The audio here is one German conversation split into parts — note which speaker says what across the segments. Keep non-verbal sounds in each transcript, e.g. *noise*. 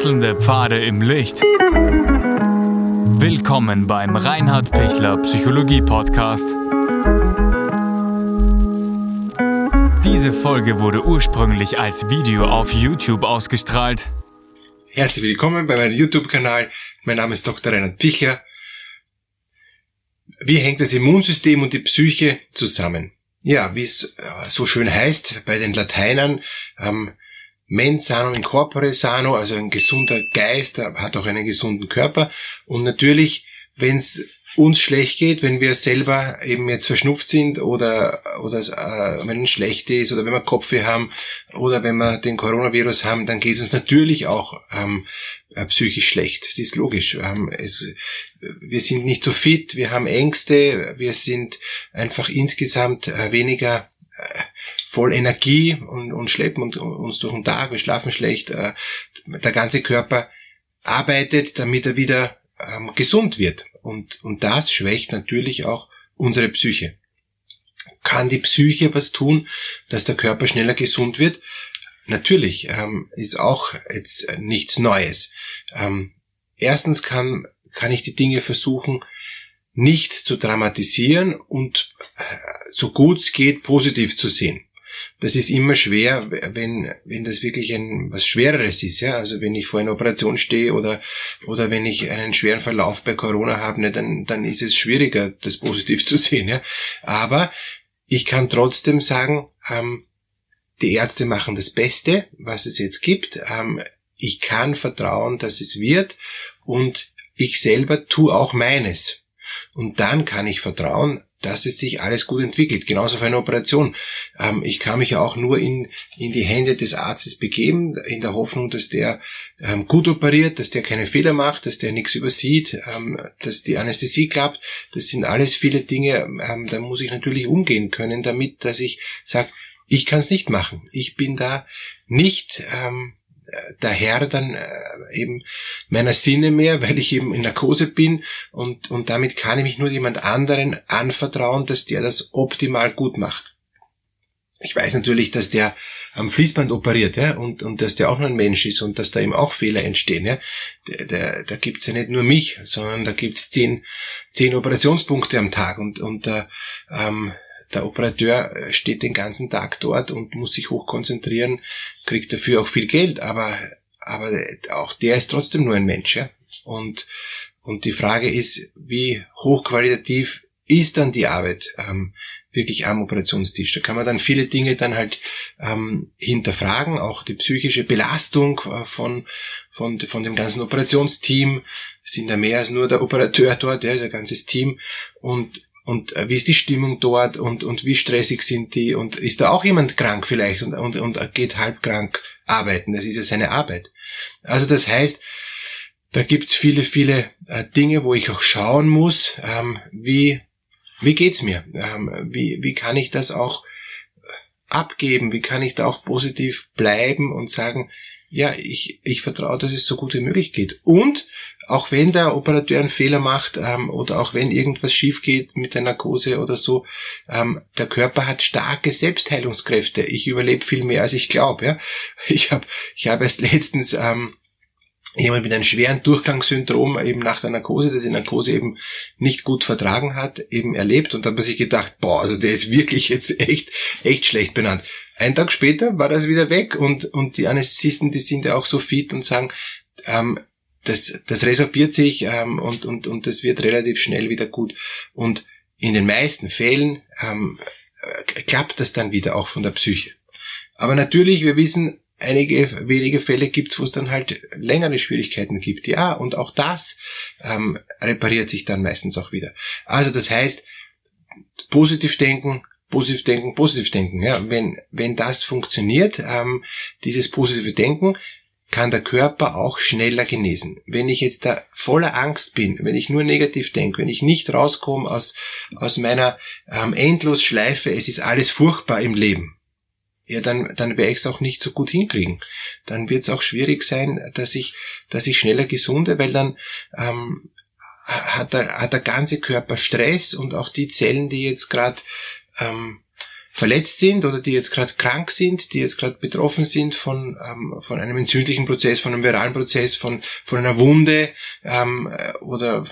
Speaker 1: Wechselnde Pfade im Licht. Willkommen beim Reinhard Pichler Psychologie Podcast. Diese Folge wurde ursprünglich als Video auf YouTube ausgestrahlt.
Speaker 2: Herzlich willkommen bei meinem YouTube-Kanal. Mein Name ist Dr. Reinhard Pichler. Wie hängt das Immunsystem und die Psyche zusammen? Ja, wie es äh, so schön heißt bei den Lateinern, ähm, mens sano in corpore sano, also ein gesunder Geist hat auch einen gesunden Körper. Und natürlich, wenn es uns schlecht geht, wenn wir selber eben jetzt verschnupft sind oder, oder äh, wenn uns schlecht ist oder wenn wir Kopfweh haben oder wenn wir den Coronavirus haben, dann geht es uns natürlich auch ähm, äh, psychisch schlecht. Das ist logisch. Ähm, es, wir sind nicht so fit, wir haben Ängste, wir sind einfach insgesamt äh, weniger äh, voll Energie und, und schleppen uns durch den Tag, wir schlafen schlecht. Äh, der ganze Körper arbeitet, damit er wieder ähm, gesund wird. Und, und das schwächt natürlich auch unsere Psyche. Kann die Psyche was tun, dass der Körper schneller gesund wird? Natürlich, ähm, ist auch jetzt nichts Neues. Ähm, erstens kann, kann ich die Dinge versuchen, nicht zu dramatisieren und äh, so gut es geht positiv zu sehen das ist immer schwer, wenn, wenn das wirklich ein, was Schwereres ist, ja. Also wenn ich vor einer Operation stehe oder, oder wenn ich einen schweren Verlauf bei Corona habe, ne, dann, dann ist es schwieriger, das positiv *laughs* zu sehen, ja. Aber ich kann trotzdem sagen, ähm, die Ärzte machen das Beste, was es jetzt gibt. Ähm, ich kann vertrauen, dass es wird und ich selber tue auch meines. Und dann kann ich vertrauen, dass es sich alles gut entwickelt. Genauso für eine Operation. Ähm, ich kann mich ja auch nur in, in die Hände des Arztes begeben, in der Hoffnung, dass der ähm, gut operiert, dass der keine Fehler macht, dass der nichts übersieht, ähm, dass die Anästhesie klappt. Das sind alles viele Dinge, da muss ich natürlich umgehen können, damit, dass ich sage, ich kann es nicht machen. Ich bin da nicht der Herr dann äh, eben meiner Sinne mehr, weil ich eben in Narkose bin und, und damit kann ich mich nur jemand anderen anvertrauen, dass der das optimal gut macht. Ich weiß natürlich, dass der am Fließband operiert, ja, und, und dass der auch nur ein Mensch ist und dass da eben auch Fehler entstehen, ja. Da, da, da gibt's ja nicht nur mich, sondern da gibt's zehn, zehn Operationspunkte am Tag und, und äh, ähm, der Operateur äh, steht den ganzen Tag dort und muss sich hochkonzentrieren, kriegt dafür auch viel Geld, aber, aber auch der ist trotzdem nur ein Mensch. Ja? Und, und die Frage ist, wie hochqualitativ ist dann die Arbeit ähm, wirklich am Operationstisch? Da kann man dann viele Dinge dann halt ähm, hinterfragen, auch die psychische Belastung äh, von, von, von dem ganzen Operationsteam. Sind ja mehr als nur der Operateur dort, ja, der ganze Team. Und und äh, wie ist die Stimmung dort und, und wie stressig sind die und ist da auch jemand krank vielleicht und, und, und geht halb krank arbeiten. Das ist ja seine Arbeit. Also das heißt, da gibt's viele, viele äh, Dinge, wo ich auch schauen muss, ähm, wie, wie geht's mir? Ähm, wie, wie kann ich das auch äh, abgeben? Wie kann ich da auch positiv bleiben und sagen, ja, ich, ich vertraue, dass es so gut wie möglich geht. Und auch wenn der Operateur einen Fehler macht ähm, oder auch wenn irgendwas schief geht mit der Narkose oder so, ähm, der Körper hat starke Selbstheilungskräfte. Ich überlebe viel mehr, als ich glaube. Ja? *laughs* Ich habe ich hab erst letztens ähm, jemand mit einem schweren Durchgangssyndrom eben nach der Narkose, der die Narkose eben nicht gut vertragen hat, eben erlebt und da hat man sich gedacht, boah, also der ist wirklich jetzt echt, echt schlecht benannt. Ein Tag später war das wieder weg und, und die Anästhesisten, die sind ja auch so fit und sagen, ähm, das, das resorbiert sich ähm, und, und, und das wird relativ schnell wieder gut. Und in den meisten Fällen ähm, äh, klappt das dann wieder auch von der Psyche. Aber natürlich, wir wissen, einige wenige Fälle gibt's, wo es dann halt längere Schwierigkeiten gibt. Ja, und auch das ähm, repariert sich dann meistens auch wieder. Also das heißt, positiv denken, positiv denken, positiv denken. Ja, wenn, wenn das funktioniert, ähm, dieses positive Denken, kann der Körper auch schneller genesen. Wenn ich jetzt da voller Angst bin, wenn ich nur negativ denke, wenn ich nicht rauskomme aus, aus meiner ähm, Endlosschleife, es ist alles furchtbar im Leben, ja, dann, dann werde ich es auch nicht so gut hinkriegen. Dann wird es auch schwierig sein, dass ich, dass ich schneller gesunde, weil dann ähm, hat, der, hat der ganze Körper Stress und auch die Zellen, die jetzt gerade ähm, verletzt sind oder die jetzt gerade krank sind, die jetzt gerade betroffen sind von, ähm, von einem entzündlichen Prozess, von einem viralen Prozess, von, von einer Wunde ähm, oder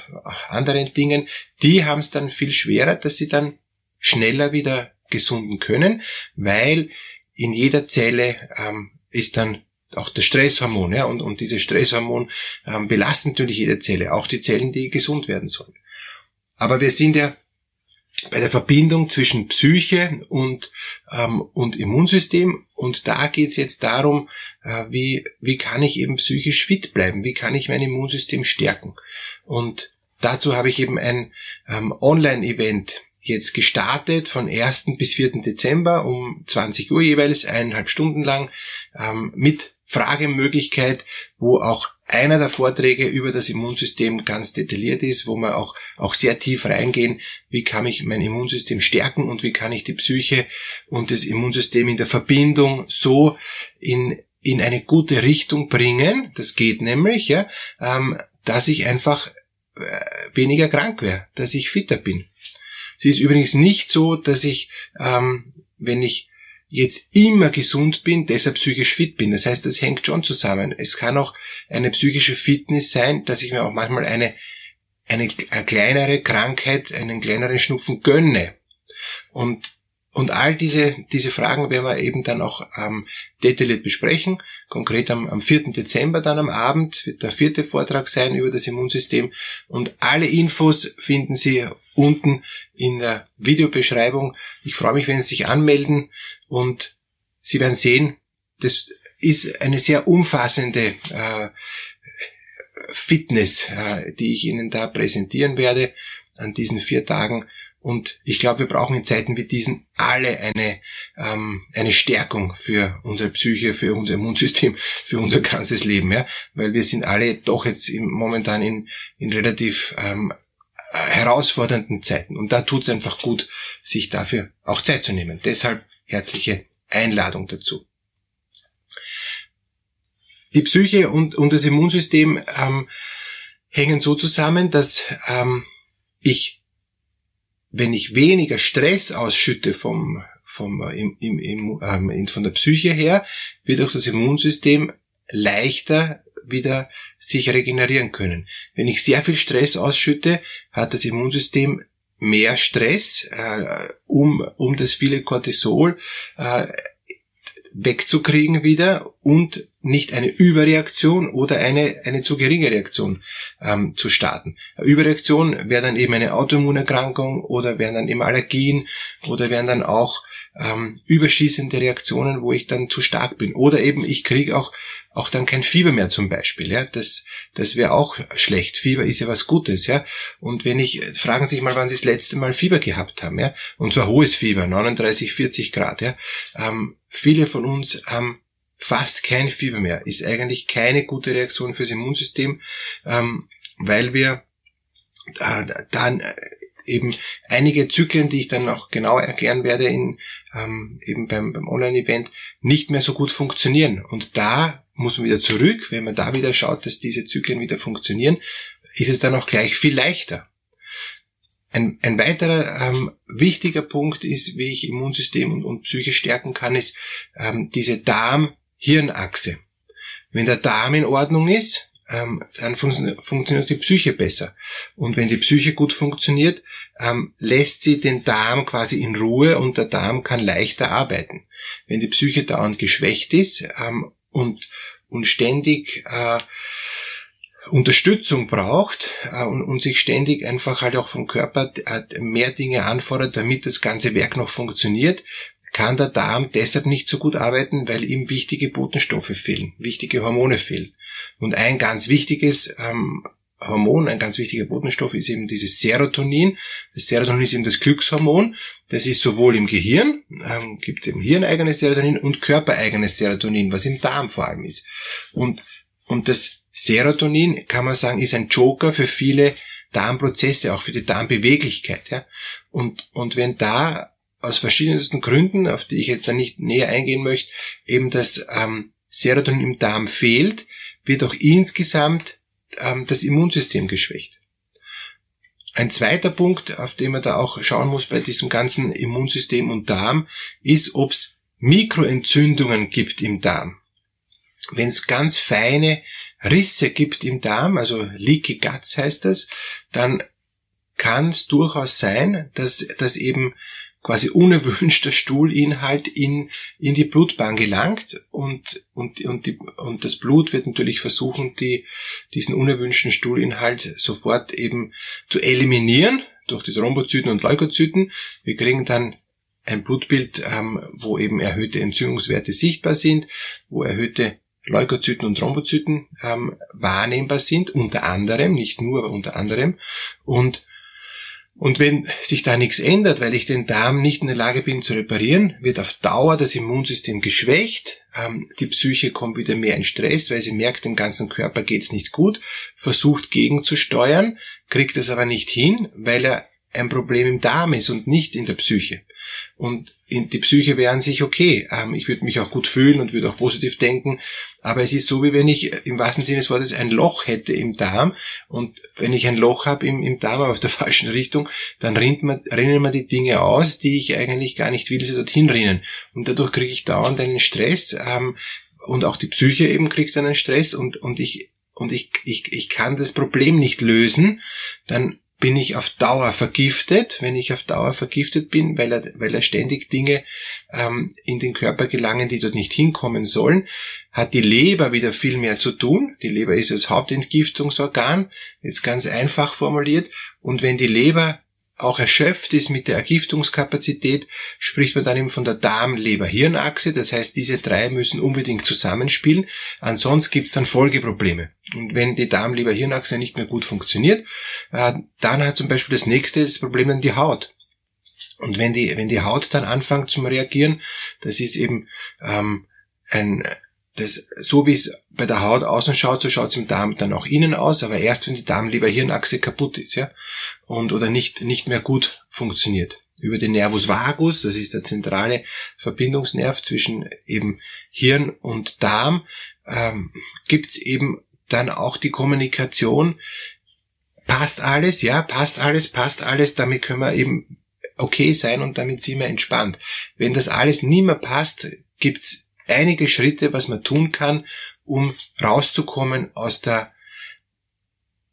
Speaker 2: anderen Dingen, die haben es dann viel schwerer, dass sie dann schneller wieder gesunden können, weil in jeder Zelle ähm, ist dann auch das Stresshormon, ja, und, und dieses Stresshormon ähm, belastet natürlich jede Zelle, auch die Zellen, die gesund werden sollen. Aber wir sind ja bei der Verbindung zwischen Psyche und, ähm, und Immunsystem und da geht es jetzt darum, äh, wie, wie kann ich eben psychisch fit bleiben, wie kann ich mein Immunsystem stärken. Und dazu habe ich eben ein ähm, Online-Event jetzt gestartet von 1. bis 4. Dezember um 20 Uhr jeweils, eineinhalb Stunden lang, ähm, mit Fragemöglichkeit, wo auch einer der Vorträge über das Immunsystem ganz detailliert ist, wo wir auch, auch sehr tief reingehen, wie kann ich mein Immunsystem stärken und wie kann ich die Psyche und das Immunsystem in der Verbindung so in, in eine gute Richtung bringen, das geht nämlich, ja, ähm, dass ich einfach äh, weniger krank wäre, dass ich fitter bin. Es ist übrigens nicht so, dass ich, ähm, wenn ich jetzt immer gesund bin, deshalb psychisch fit bin. Das heißt, das hängt schon zusammen. Es kann auch eine psychische Fitness sein, dass ich mir auch manchmal eine, eine, eine kleinere Krankheit, einen kleineren Schnupfen gönne. Und, und all diese, diese Fragen werden wir eben dann auch ähm, detailliert besprechen. Konkret am, am 4. Dezember dann am Abend wird der vierte Vortrag sein über das Immunsystem. Und alle Infos finden Sie unten in der Videobeschreibung. Ich freue mich, wenn Sie sich anmelden und Sie werden sehen, das ist eine sehr umfassende äh, Fitness, äh, die ich Ihnen da präsentieren werde an diesen vier Tagen. Und ich glaube, wir brauchen in Zeiten wie diesen alle eine, ähm, eine Stärkung für unsere Psyche, für unser Immunsystem, *laughs* für unser ganzes Leben, ja, weil wir sind alle doch jetzt im, momentan in, in relativ ähm, herausfordernden Zeiten. Und da tut es einfach gut, sich dafür auch Zeit zu nehmen. Deshalb herzliche Einladung dazu. Die Psyche und, und das Immunsystem ähm, hängen so zusammen, dass ähm, ich, wenn ich weniger Stress ausschütte vom, vom, äh, im, im, im, ähm, von der Psyche her, wird auch das Immunsystem leichter wieder sich regenerieren können. Wenn ich sehr viel Stress ausschütte, hat das Immunsystem mehr Stress, äh, um, um das viele Cortisol äh, wegzukriegen wieder und nicht eine Überreaktion oder eine, eine zu geringe Reaktion ähm, zu starten. Überreaktion wäre dann eben eine Autoimmunerkrankung oder wären dann eben Allergien oder wären dann auch ähm, überschießende Reaktionen, wo ich dann zu stark bin. Oder eben ich kriege auch auch dann kein Fieber mehr zum Beispiel. Ja, das das wäre auch schlecht. Fieber ist ja was Gutes. Ja, und wenn ich fragen Sie sich mal, wann Sie das letzte Mal Fieber gehabt haben. Ja, und zwar hohes Fieber, 39, 40 Grad. Ja, ähm, viele von uns haben fast kein Fieber mehr. Ist eigentlich keine gute Reaktion fürs Immunsystem, ähm, weil wir äh, dann eben einige Zyklen, die ich dann auch genau erklären werde in, ähm, eben beim, beim Online-Event, nicht mehr so gut funktionieren. Und da muss man wieder zurück, wenn man da wieder schaut, dass diese Zyklen wieder funktionieren, ist es dann auch gleich viel leichter. Ein, ein weiterer ähm, wichtiger Punkt ist, wie ich Immunsystem und, und Psyche stärken kann, ist ähm, diese Darm-Hirn-Achse. Wenn der Darm in Ordnung ist, ähm, dann fun funktioniert die Psyche besser. Und wenn die Psyche gut funktioniert, ähm, lässt sie den Darm quasi in Ruhe und der Darm kann leichter arbeiten. Wenn die Psyche dauernd geschwächt ist ähm, und, und ständig äh, Unterstützung braucht äh, und, und sich ständig einfach halt auch vom Körper äh, mehr Dinge anfordert, damit das ganze Werk noch funktioniert, kann der Darm deshalb nicht so gut arbeiten, weil ihm wichtige Botenstoffe fehlen, wichtige Hormone fehlen. Und ein ganz wichtiges ähm, Hormon, ein ganz wichtiger Botenstoff ist eben dieses Serotonin. Das Serotonin ist eben das Glückshormon. Das ist sowohl im Gehirn, ähm, gibt es eben hirneigenes Serotonin und körpereigenes Serotonin, was im Darm vor allem ist. Und, und das Serotonin, kann man sagen, ist ein Joker für viele Darmprozesse, auch für die Darmbeweglichkeit. Ja? Und, und wenn da aus verschiedensten Gründen, auf die ich jetzt dann nicht näher eingehen möchte, eben das ähm, Serotonin im Darm fehlt, wird auch insgesamt ähm, das Immunsystem geschwächt. ein zweiter Punkt, auf den man da auch schauen muss bei diesem ganzen Immunsystem und Darm, ist, ob es Mikroentzündungen gibt im Darm. Wenn es ganz feine Risse gibt im Darm, also Leaky Guts heißt das, dann kann es durchaus sein, dass, dass eben quasi unerwünschter Stuhlinhalt in, in die Blutbahn gelangt und, und, und, die, und das Blut wird natürlich versuchen, die, diesen unerwünschten Stuhlinhalt sofort eben zu eliminieren durch die Thrombozyten und Leukozyten. Wir kriegen dann ein Blutbild, ähm, wo eben erhöhte Entzündungswerte sichtbar sind, wo erhöhte Leukozyten und Thrombozyten ähm, wahrnehmbar sind, unter anderem, nicht nur, aber unter anderem. Und und wenn sich da nichts ändert, weil ich den Darm nicht in der Lage bin zu reparieren, wird auf Dauer das Immunsystem geschwächt, ähm, die Psyche kommt wieder mehr in Stress, weil sie merkt, dem ganzen Körper geht's nicht gut, versucht gegenzusteuern, kriegt es aber nicht hin, weil er ein Problem im Darm ist und nicht in der Psyche. Und in die Psyche wäre an sich okay. Ähm, ich würde mich auch gut fühlen und würde auch positiv denken. Aber es ist so, wie wenn ich im wahrsten Sinne des Wortes ein Loch hätte im Darm. Und wenn ich ein Loch habe im, im Darm, aber auf der *laughs* falschen Richtung, dann rinnt man, rinnen mir die Dinge aus, die ich eigentlich gar nicht will, sie dorthin rinnen. Und dadurch kriege ich dauernd einen Stress. Ähm, und auch die Psyche eben kriegt einen Stress und, und ich und ich, ich, ich kann das Problem nicht lösen, dann bin ich auf Dauer vergiftet, wenn ich auf Dauer vergiftet bin, weil er, weil er ständig Dinge ähm, in den Körper gelangen, die dort nicht hinkommen sollen, hat die Leber wieder viel mehr zu tun. Die Leber ist das Hauptentgiftungsorgan, jetzt ganz einfach formuliert. Und wenn die Leber auch erschöpft ist mit der Ergiftungskapazität, spricht man dann eben von der Darm-Leber-Hirn-Achse. Das heißt, diese drei müssen unbedingt zusammenspielen. Ansonsten gibt es dann Folgeprobleme. Und wenn die Darm-Leber-Hirn-Achse nicht mehr gut funktioniert, äh, dann hat zum Beispiel das nächste das Problem dann die Haut. Und wenn die, wenn die Haut dann anfängt zum Reagieren, das ist eben ähm, ein, das, so wie es bei der Haut außen schaut, so schaut es im Darm dann auch innen aus, aber erst wenn die Darm-Leber-Hirnachse kaputt ist, ja, und oder nicht, nicht mehr gut funktioniert. Über den Nervus vagus, das ist der zentrale Verbindungsnerv zwischen eben Hirn und Darm, ähm, gibt's eben dann auch die Kommunikation, passt alles, ja, passt alles, passt alles, damit können wir eben okay sein und damit sind wir entspannt. Wenn das alles nie mehr passt, gibt's einige Schritte, was man tun kann, um rauszukommen aus der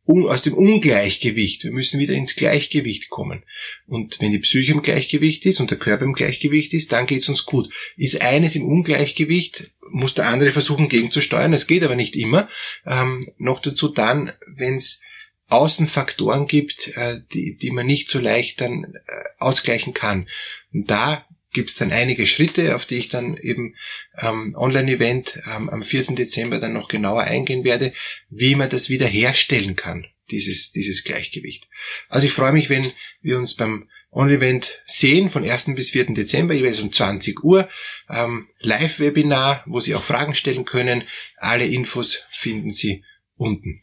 Speaker 2: aus dem Ungleichgewicht. Wir müssen wieder ins Gleichgewicht kommen. Und wenn die Psyche im Gleichgewicht ist und der Körper im Gleichgewicht ist, dann geht's uns gut. Ist eines im Ungleichgewicht, muss der andere versuchen gegenzusteuern. Das geht aber nicht immer. Ähm, noch dazu dann, wenn es Außenfaktoren gibt, äh, die, die man nicht so leicht dann äh, ausgleichen kann. Und da gibt es dann einige Schritte, auf die ich dann eben ähm, Online-Event ähm, am 4. Dezember dann noch genauer eingehen werde, wie man das wieder herstellen kann, dieses, dieses Gleichgewicht. Also ich freue mich, wenn wir uns beim On-Event sehen, von 1. bis 4. Dezember, jeweils um 20 Uhr. Ähm, Live-Webinar, wo Sie auch Fragen stellen können. Alle Infos finden Sie unten.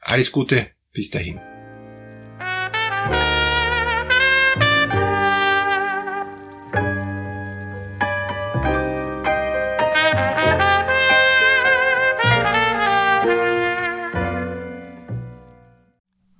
Speaker 2: Alles Gute, bis dahin.